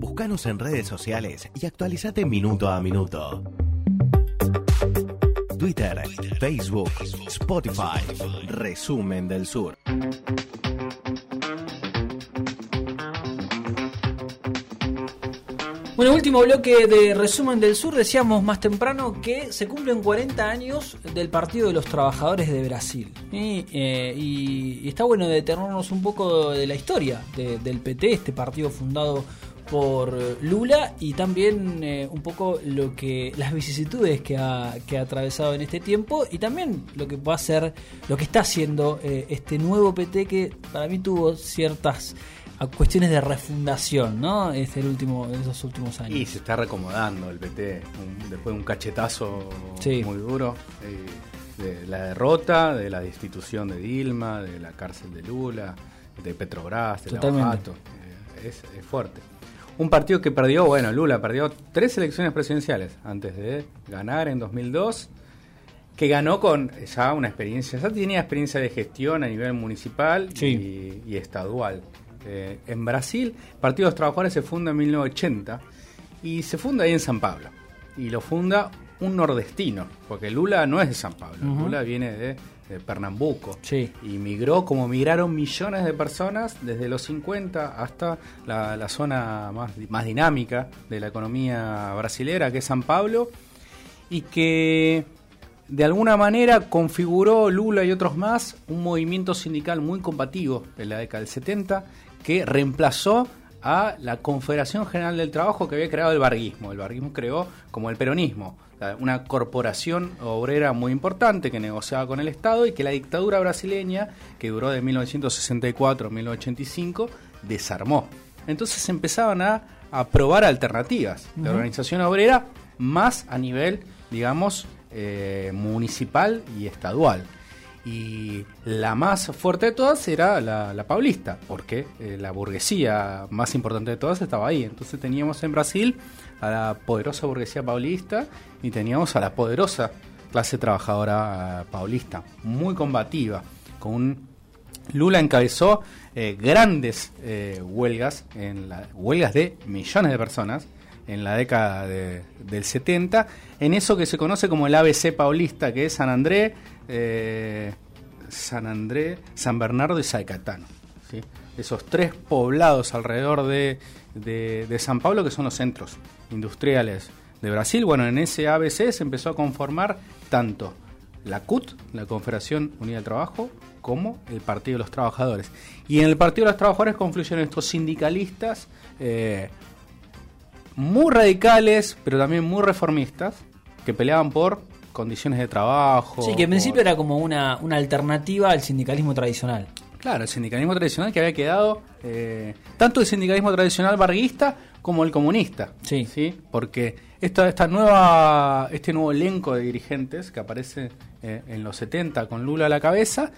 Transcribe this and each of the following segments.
Búscanos en redes sociales y actualizate minuto a minuto. Twitter, Facebook, Spotify, Resumen del Sur. Bueno, último bloque de resumen del sur. Decíamos más temprano que se cumplen 40 años del Partido de los Trabajadores de Brasil. Y, eh, y- y está bueno detenernos un poco de la historia de- del PT, este partido fundado por Lula y también eh, un poco lo que las vicisitudes que ha, que ha atravesado en este tiempo y también lo que va a ser lo que está haciendo eh, este nuevo PT que para mí tuvo ciertas a cuestiones de refundación, ¿no? Es el último, de esos últimos años. Y se está recomodando el PT un- después de un cachetazo Sí. muy duro. eh, de la derrota, de la destitución de Dilma, de la cárcel de Lula, de Petrobras, de Totalmente. Lavajato. eh, es, es fuerte. Un partido que perdió, bueno, Lula perdió tres elecciones presidenciales antes de ganar en 2002 que ganó con ya una experiencia, ya tenía experiencia de gestión a nivel municipal Sí. y, y estadual. Eh, en Brasil, Partido de los Trabajadores se funda en 1980 y se funda ahí en San Pablo. Y lo funda un nordestino, porque Lula no es de San Pablo. Lula viene de, de Pernambuco. Sí. Y migró como migraron millones de personas desde los 50 hasta la, la zona más, más dinámica de la economía brasilera, que es San Pablo, y que de alguna manera configuró Lula y otros más un movimiento sindical muy combativo en la década del 70 que reemplazó a la Confederación General del Trabajo que había creado el barguismo. El barguismo creó como el peronismo, una corporación obrera muy importante que negociaba con el Estado y que la dictadura brasileña, que duró de 1964 a 1985, desarmó. Entonces empezaban a, a probar alternativas de organización obrera más a nivel, digamos, eh, municipal y estadual. Y la más fuerte de todas era la, paulista, porque eh, la burguesía más importante de todas estaba ahí. Entonces teníamos en Brasil a la poderosa burguesía paulista y teníamos a la poderosa clase trabajadora eh, paulista, muy combativa, con un Lula encabezó eh, grandes huelgas, en la, huelgas de millones de personas en la década de- del 70, en eso que se conoce como el ABC paulista, que es San André, eh, San André, San Bernardo y Saicatano. Esos tres poblados alrededor de, San Pablo, que son los centros industriales de Brasil. Bueno, en ese ABC se empezó a conformar tanto la CUT, la Confederación Unida del Trabajo, como el Partido de los Trabajadores. Y en el Partido de los Trabajadores confluyeron estos sindicalistas eh, muy radicales, pero también muy reformistas, que peleaban por condiciones de trabajo. Sí, que en por- principio era como una, una alternativa al sindicalismo tradicional. Claro, el sindicalismo tradicional que había quedado, eh, tanto el sindicalismo tradicional barguista como el comunista. Sí. Porque esta, esta nueva, este nuevo elenco de dirigentes que aparece eh, en los 70 con Lula a la cabeza,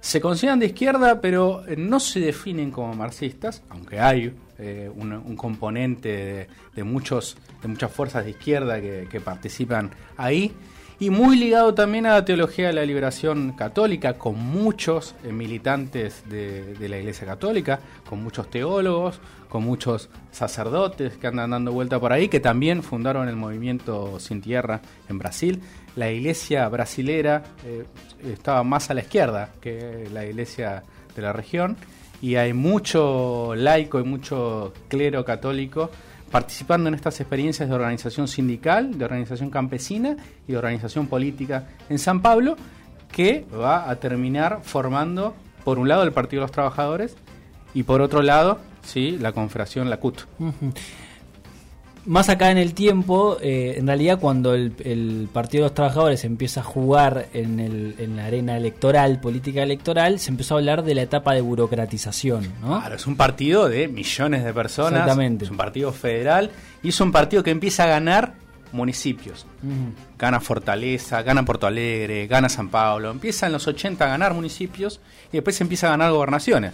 se consideran de izquierda, pero no se definen como marxistas, aunque hay eh, un, componente de, muchos, de muchas fuerzas de izquierda que, participan ahí. Y muy ligado también a la teología de la liberación católica, con muchos eh, militantes de, de la Iglesia Católica, con muchos teólogos, con muchos sacerdotes que andan dando vuelta por ahí, que también fundaron el movimiento Sin Tierra en Brasil. La iglesia brasilera eh, estaba más a la izquierda que la iglesia de la región, y hay mucho laico y mucho clero católico participando en estas experiencias de organización sindical, de organización campesina y de organización política en San Pablo, que va a terminar formando, por un lado, el Partido de los Trabajadores y por otro lado, sí, la Confederación, la CUT. Más acá en el tiempo, eh, en realidad cuando el, el Partido de los Trabajadores empieza a jugar en, el, en la arena electoral, política electoral, se empezó a hablar de la etapa de burocratización, ¿no? Claro, es un partido de millones de personas, Exactamente. es un partido federal y es un partido que empieza a ganar municipios. Gana Fortaleza, gana Porto Alegre, gana San Pablo. Empieza en los 80 a ganar municipios y después empieza a ganar gobernaciones.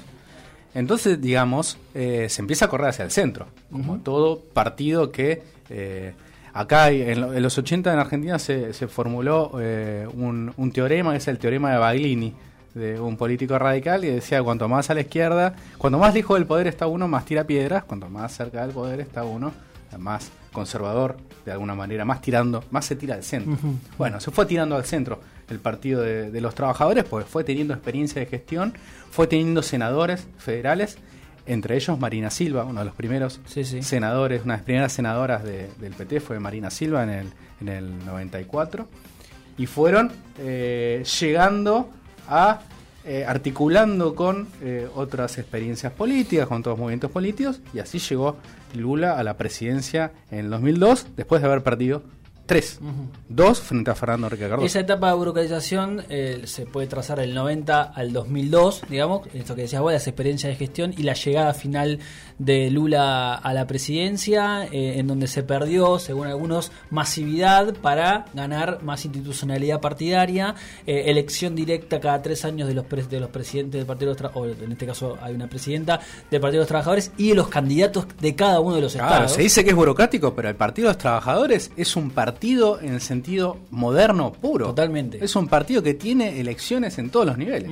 Entonces, digamos, eh, se empieza a correr hacia el centro, como todo partido que eh, acá en, lo- en los 80 en Argentina se, se formuló eh, un, un teorema, que es el teorema de Baglini, de un político radical y decía cuanto más a la izquierda, cuanto más lejos del poder está uno, más tira piedras, cuanto más cerca del poder está uno, más conservador, de alguna manera, más tirando, más se tira al centro. Bueno, se fue tirando al centro el Partido de, los Trabajadores, pues fue teniendo experiencia de gestión, fue teniendo senadores federales, entre ellos Marina Silva, uno de los primeros senadores, una de las primeras senadoras del PT fue Marina Silva en el, en el 94, y fueron eh, llegando a eh, articulando con eh, otras experiencias políticas, con otros movimientos políticos, y así llegó Lula a la presidencia en el 2002, después de haber perdido Tres. Dos frente a Fernando Enrique Cardoso. Esa etapa de burocratización eh, se puede trazar del 90 al 2002, digamos, esto que decías vos, las experiencias de gestión y la llegada final de Lula a la presidencia, eh, en donde se perdió, según algunos, masividad para ganar más institucionalidad partidaria, eh, elección directa cada tres años de los, de los presidentes del Partido de los Trabajadores, en este caso hay una presidenta del Partido de los Trabajadores y de los candidatos de cada uno de los claro, estados. Se dice que es burocrático, pero el Partido de los Trabajadores es un partido partido en el sentido moderno puro. Totalmente. Es un partido que tiene elecciones en todos los niveles.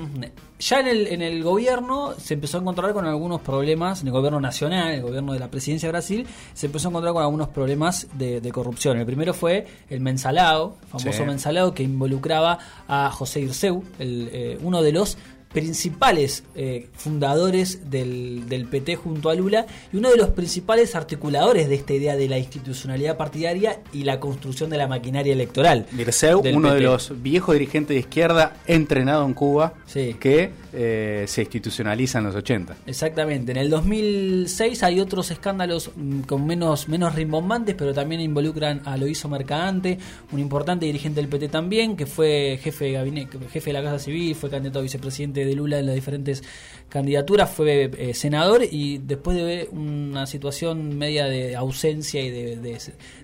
Ya en el, en el gobierno se empezó a encontrar con algunos problemas, en el gobierno nacional, el gobierno de la presidencia de Brasil, se empezó a encontrar con algunos problemas de, corrupción. El primero fue el mensalado, famoso mensalado que involucraba a José Irseu, el, eh, uno de los principales eh, fundadores del, del, PT junto a Lula y uno de los principales articuladores de esta idea de la institucionalidad partidaria y la construcción de la maquinaria electoral. Dirceu, uno de los viejos dirigentes de izquierda entrenado en Cuba, que eh, se institucionaliza en los 80. Exactamente. En el 2006 hay otros escándalos mm, con menos, menos rimbombantes, pero también involucran a Loiso Mercadante, un importante dirigente del PT también, que fue jefe de gabinete, jefe de la Casa Civil, fue candidato a vicepresidente de Lula en las diferentes candidaturas, fue eh, senador y después de una situación media de ausencia y de,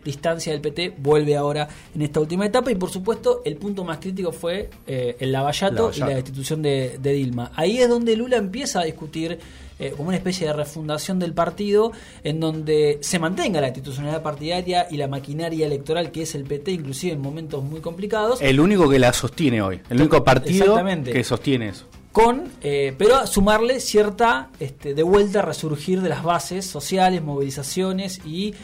distancia del PT, vuelve ahora en esta última etapa y por supuesto el punto más crítico fue eh, el Lavallato, y la destitución de, Dilma. Ahí es donde Lula empieza a discutir eh, como una especie de refundación del partido, en donde se mantenga la institucionalidad partidaria y la maquinaria electoral que es el PT, inclusive en momentos muy complicados. El único que la sostiene hoy, el único partido que sostiene eso. Con eh, pero sumarle cierta este, de vuelta a resurgir de las bases sociales, movilizaciones y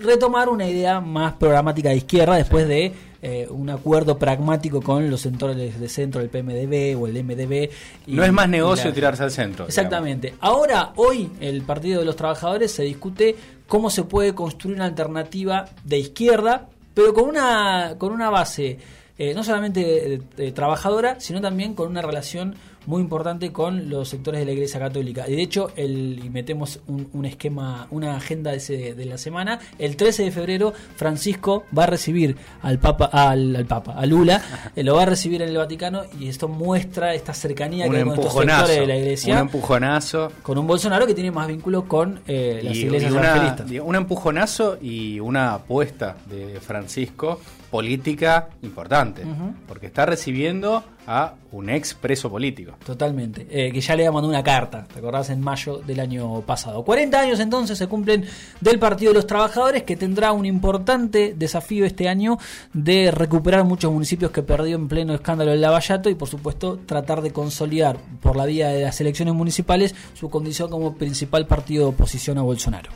retomar una idea más programática de izquierda después de eh, un acuerdo pragmático con los sectores de centro del PMDB o el MDB. no es más negocio tirarse al centro. Exactamente. Ahora, hoy, el Partido de los Trabajadores se discute cómo se puede construir una alternativa de izquierda, pero con una, con una base eh, no solamente trabajadora, sino también con una relación muy importante con los sectores de la Iglesia Católica. De hecho, el, y metemos un, esquema, una agenda de, de, la semana, el 13 de febrero Francisco va a recibir al Papa, al, Papa, a Lula, eh, lo va a recibir en el Vaticano y esto muestra esta cercanía que hay con estos sectores de la Iglesia. Un empujonazo. Con un Bolsonaro que tiene más vínculo con eh, las iglesias Un empujonazo y una apuesta de Francisco política importante, porque está recibiendo a un ex preso político. Totalmente, eh, que ya le había mandado una carta, ¿te acordás? En mayo del año pasado. 40 años entonces se cumplen del Partido de los Trabajadores, que tendrá un importante desafío este año de recuperar muchos municipios que perdió en pleno escándalo del Lavallato y por supuesto tratar de consolidar por la vía de las elecciones municipales su condición como principal partido de oposición a Bolsonaro.